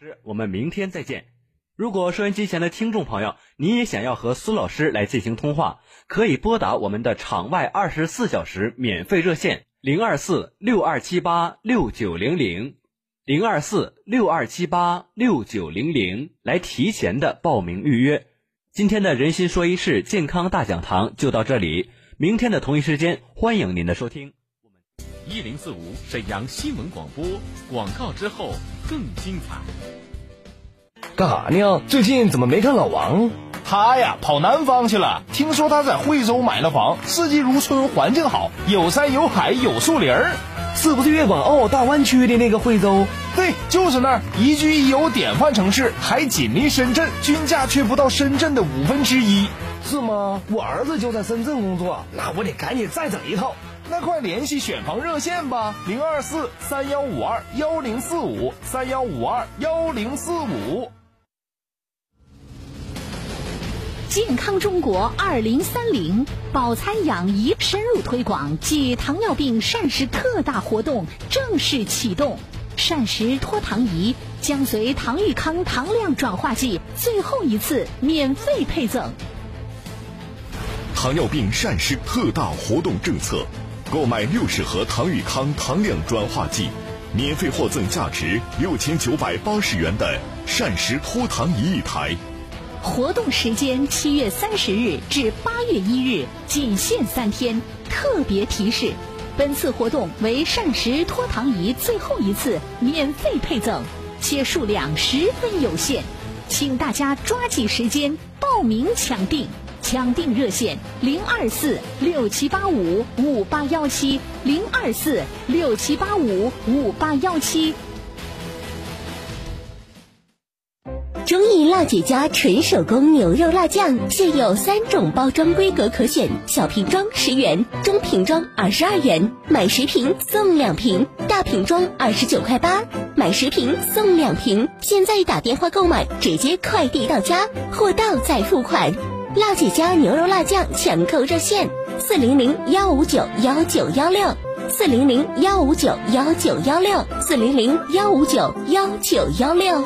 师，我们明天再见。如果收音机前的听众朋友，你也想要和苏老师来进行通话，可以拨打我们的场外二十四小时免费热线零二四六二七八六九零零，零二四六二七八六九零零来提前的报名预约。今天的《人心说一事健康大讲堂》就到这里，明天的同一时间，欢迎您的收听。一零四五，沈阳新闻广播广告之后更精彩。干啥呢？最近怎么没看老王？他呀，跑南方去了。听说他在惠州买了房，四季如春，环境好，有山有海有树林儿，是不是粤港澳大湾区的那个惠州？对，就是那儿，宜居宜游典范城市，还紧邻深圳，均价却不到深圳的五分之一，是吗？我儿子就在深圳工作，那我得赶紧再整一套。那快联系选房热线吧，零二四三幺五二幺零四五三幺五二幺零四五。健康中国二零三零，保餐养仪深入推广暨糖尿病膳食特大活动正式启动，膳食脱糖仪将随唐玉康糖量转化剂最后一次免费配赠。糖尿病膳食特大活动政策。购买六十盒唐宇康糖量转化剂，免费获赠价值六千九百八十元的膳食脱糖仪一台。活动时间七月三十日至八月一日，仅限三天。特别提示：本次活动为膳食脱糖仪最后一次免费配赠，且数量十分有限，请大家抓紧时间报名抢订。抢订热线零二四六七八五五八幺七零二四六七八五五八幺七。中意辣姐家纯手工牛肉辣酱，现有三种包装规格可选：小瓶装十元，中瓶装二十二元，买十瓶送两瓶；大瓶装二十九块八，买十瓶送两瓶。现在打电话购买，直接快递到家，货到再付款。辣姐家牛肉辣酱，抢购热线：四零零幺五九幺九幺六，四零零幺五九幺九幺六，四零零幺五九幺九幺六。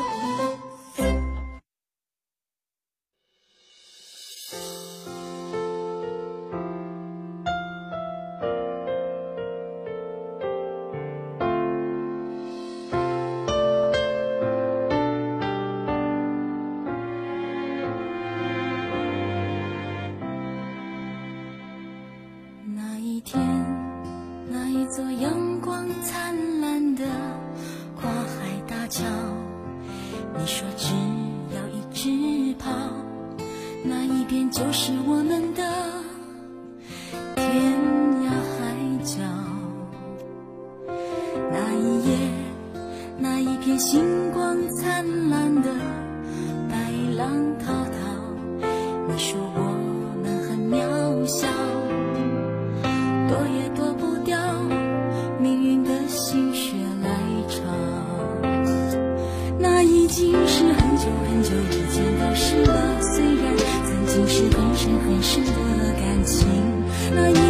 是很深的感情。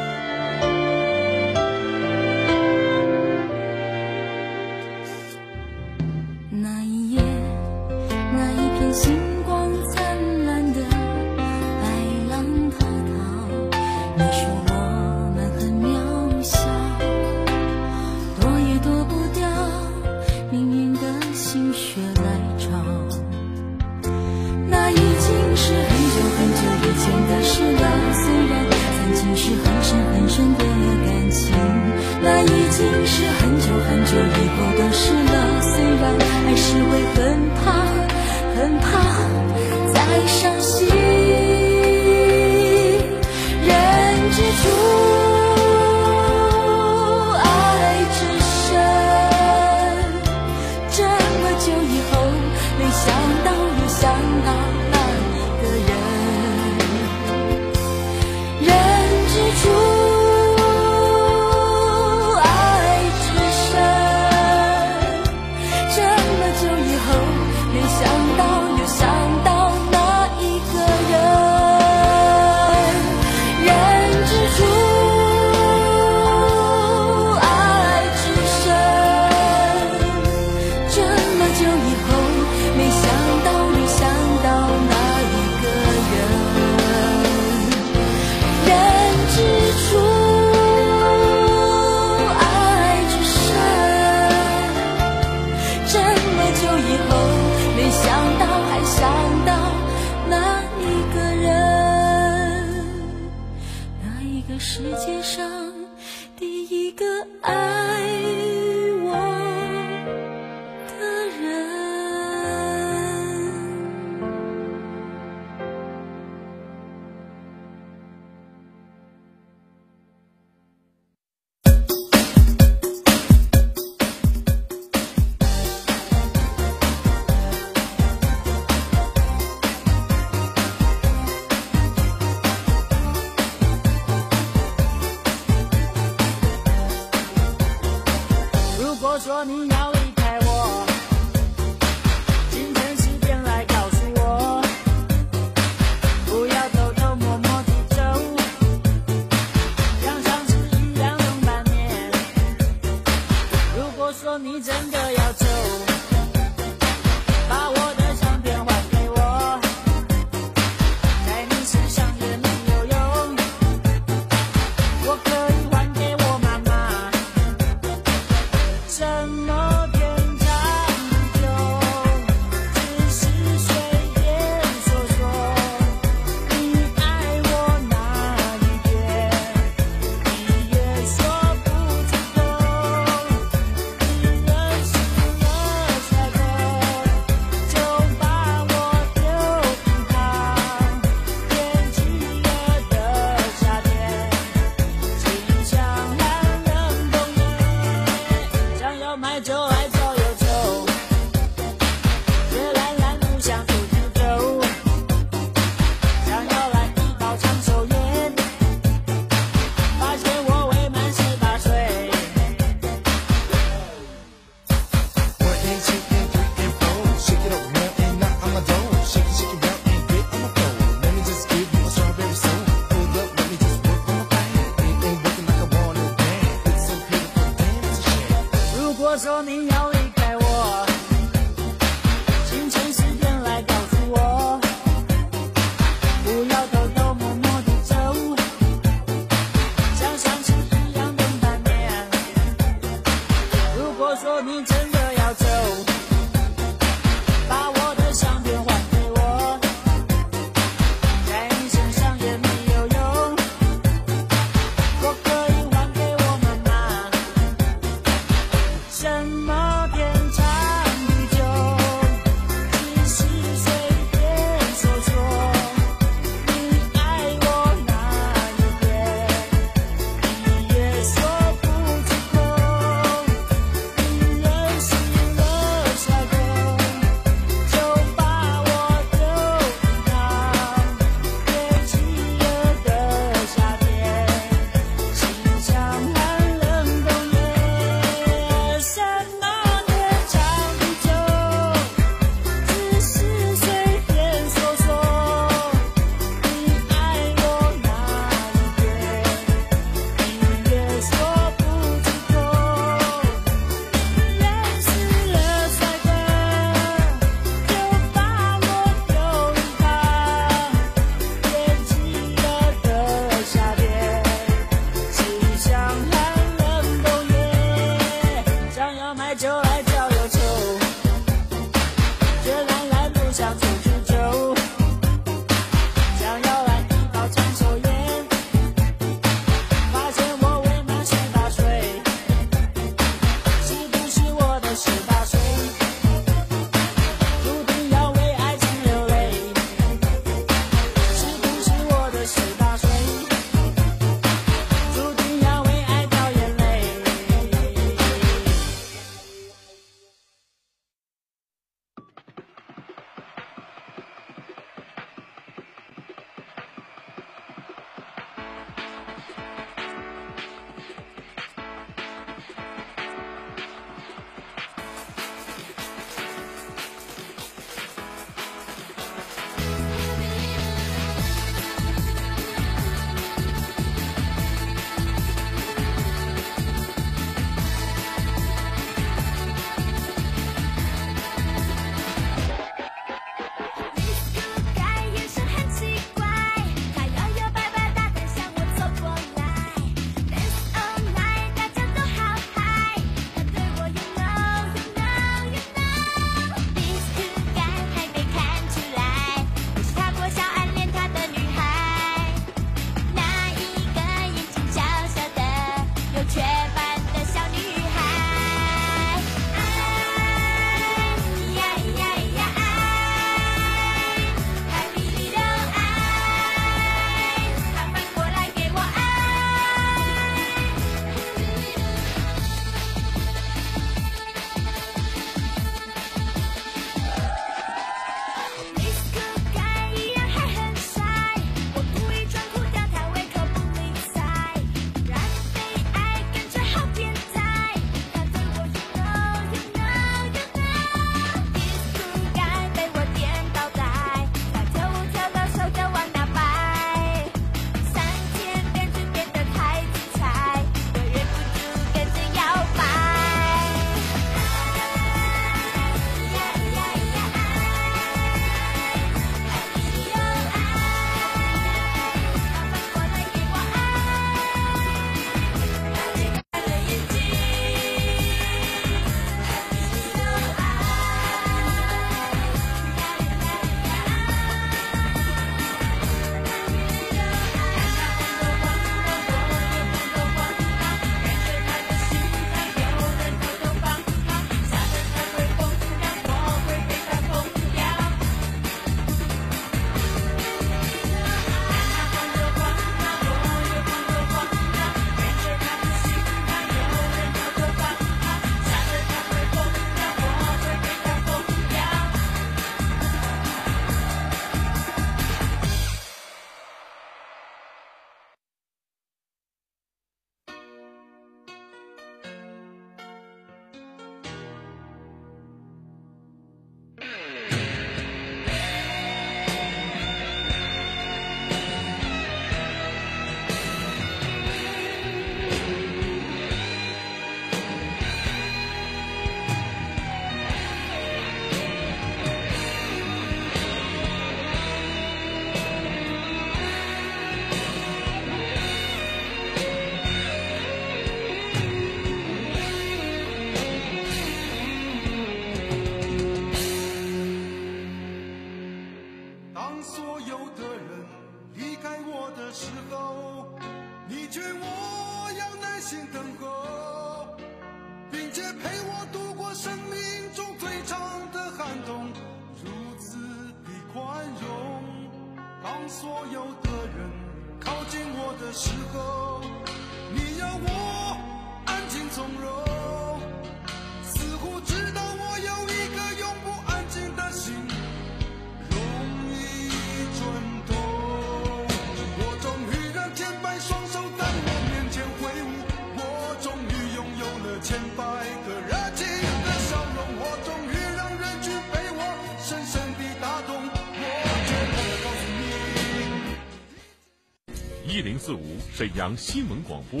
四五沈阳新闻广播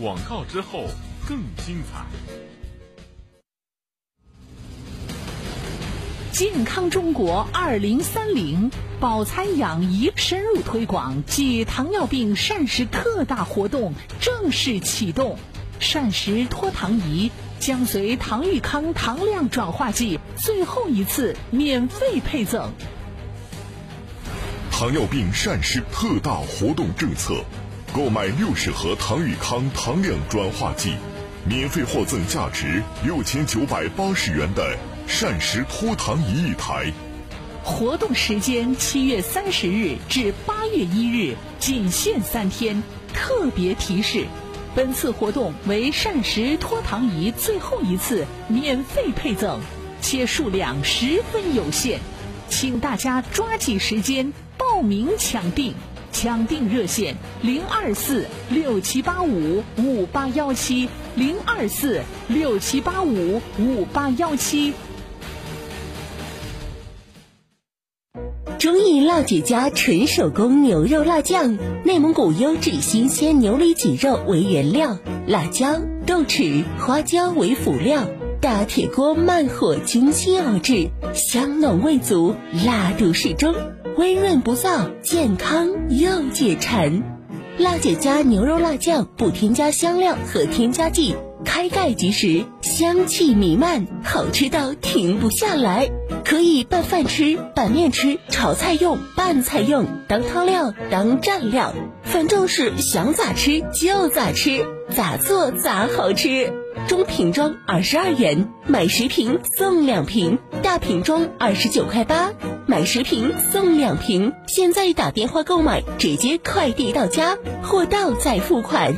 广告之后更精彩。健康中国二零三零，保餐养仪深入推广暨糖尿病膳食特大活动正式启动，膳食脱糖仪将随唐玉康糖量转化剂最后一次免费配赠。糖尿病膳食特大活动政策。购买六十盒唐宇康糖量转化剂，免费获赠价值六千九百八十元的膳食脱糖仪一台。活动时间七月三十日至八月一日，仅限三天。特别提示：本次活动为膳食脱糖仪最后一次免费配赠，且数量十分有限，请大家抓紧时间报名抢订。抢订热线：零二四六七八五五八幺七，零二四六七八五五八幺七。中意辣姐家纯手工牛肉辣酱，内蒙古优质新鲜牛里脊肉为原料，辣椒、豆豉、花椒为辅料，大铁锅慢火精心熬制，香浓味足，辣度适中。温润不燥，健康又解馋。辣姐家牛肉辣酱不添加香料和添加剂。开盖即食，香气弥漫，好吃到停不下来。可以拌饭吃、拌面吃、炒菜用、拌菜用、当汤料、当蘸料，反正是想咋吃就咋吃，咋做咋好吃。中瓶装二十二元，买十瓶送两瓶；大瓶装二十九块八，买十瓶送两瓶。现在打电话购买，直接快递到家，货到再付款。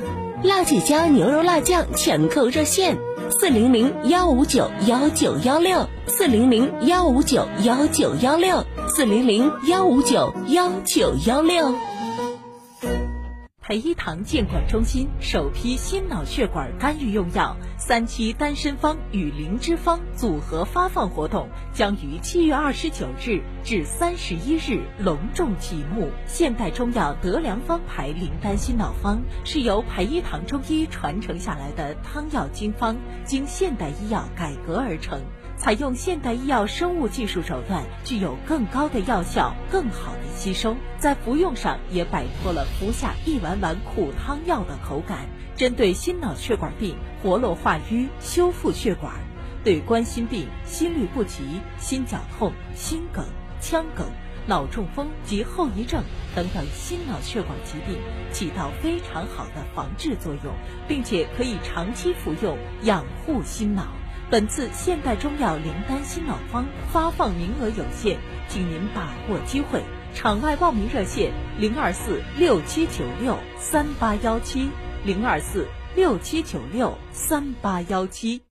辣姐家牛肉辣酱抢购热线：四零零幺五九幺九幺六，四零零幺五九幺九幺六，四零零幺五九幺九幺六。培一堂健管中心首批心脑血管干预用药三七丹参方与灵芝方组合发放活动将于七月二十九日至三十一日隆重启幕。现代中药德良方牌灵丹心脑方是由培一堂中医传承下来的汤药经方，经现代医药改革而成。采用现代医药生物技术手段，具有更高的药效、更好的吸收，在服用上也摆脱了服下一碗碗苦汤药的口感。针对心脑血管病，活络化瘀、修复血管，对冠心病、心律不齐、心绞痛、心梗、腔梗、脑中风及后遗症等等心脑血管疾病，起到非常好的防治作用，并且可以长期服用，养护心脑。本次现代中药灵丹心脑方发放名额有限，请您把握机会。场外报名热线：零二四六七九六三八幺七，零二四六七九六三八幺七。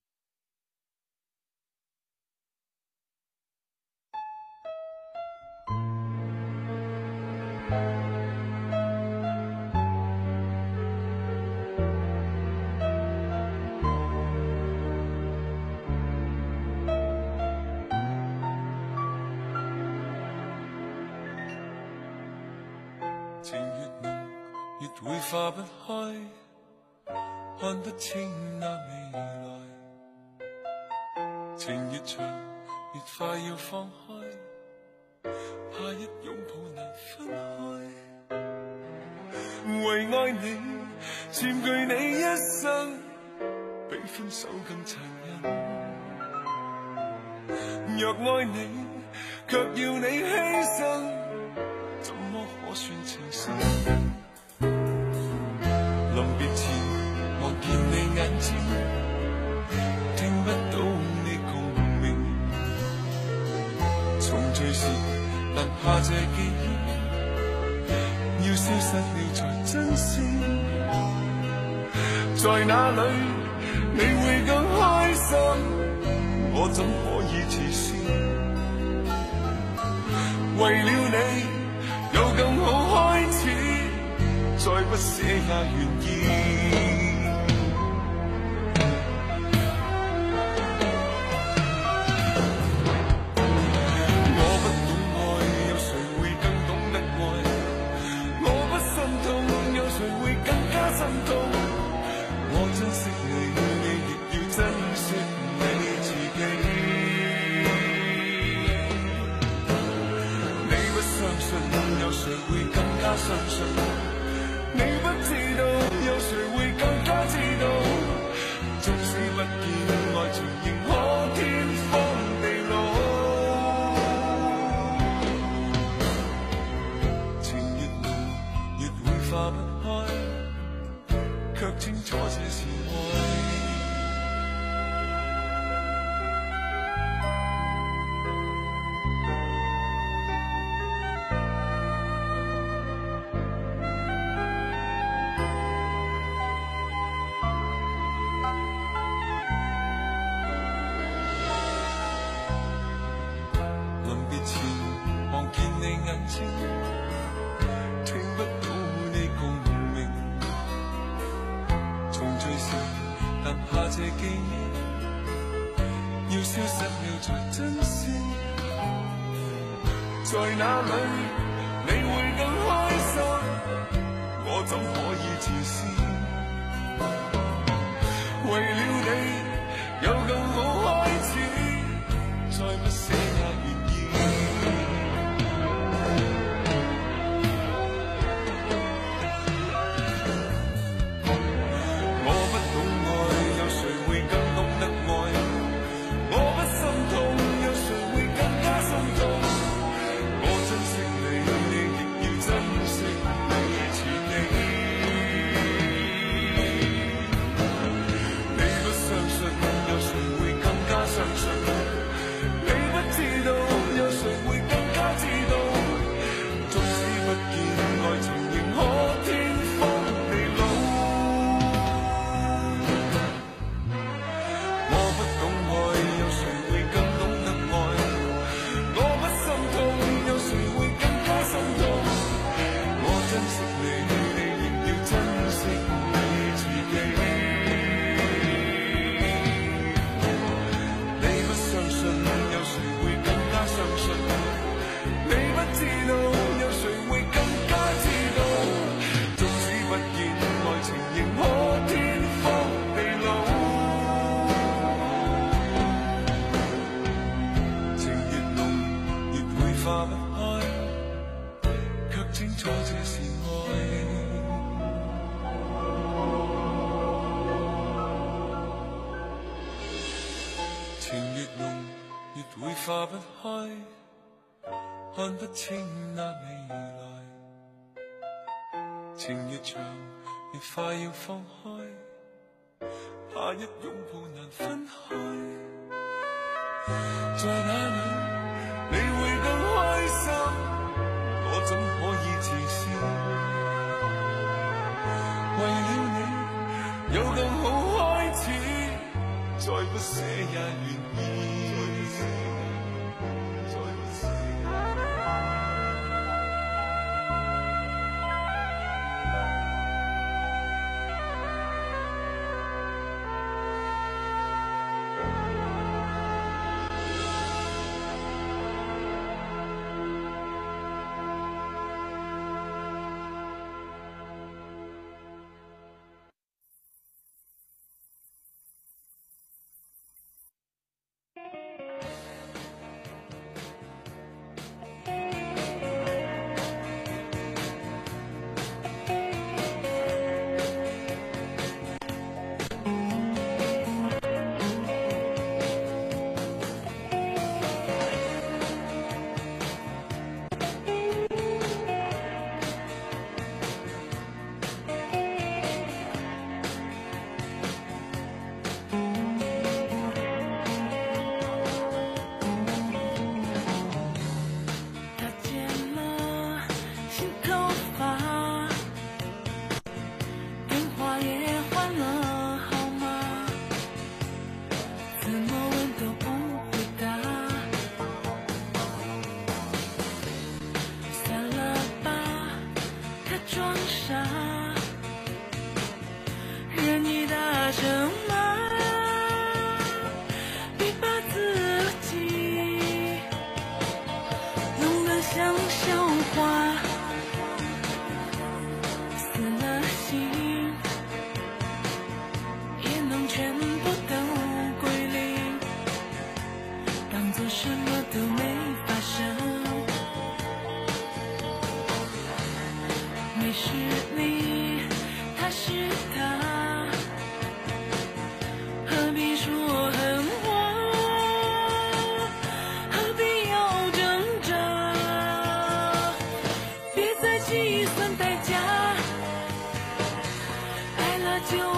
情越浓，越会化不开，看不清那未来。情越长，越快要放开，怕一拥抱难分开。为爱你，占据你一生，比分手更残忍。若爱你，却要你牺牲。算清醒。临别前我见你眼睛，听不到你共鸣。重聚时不怕这记忆，要消失你才珍惜。在哪里你会更开心？我怎可以自私？为了你。再不写也愿意。我不懂爱，有谁会更懂得爱？我不心痛，有谁会更加心痛？我珍惜你，你亦要珍惜你自己。你不相信，有谁会更加相信？知道，有谁会更加知道？才珍惜，在哪里你会更开心？我怎可以自私？为了你。化不开，看不清那未来。情越长，越快要放开，怕一拥抱难分开。在哪里你会更开心？我怎可以自私？为了你有更好开始，再不舍也愿意。feel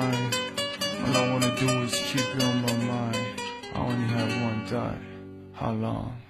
mind. All I wanna do is keep you on my mind. I only have one die. How long?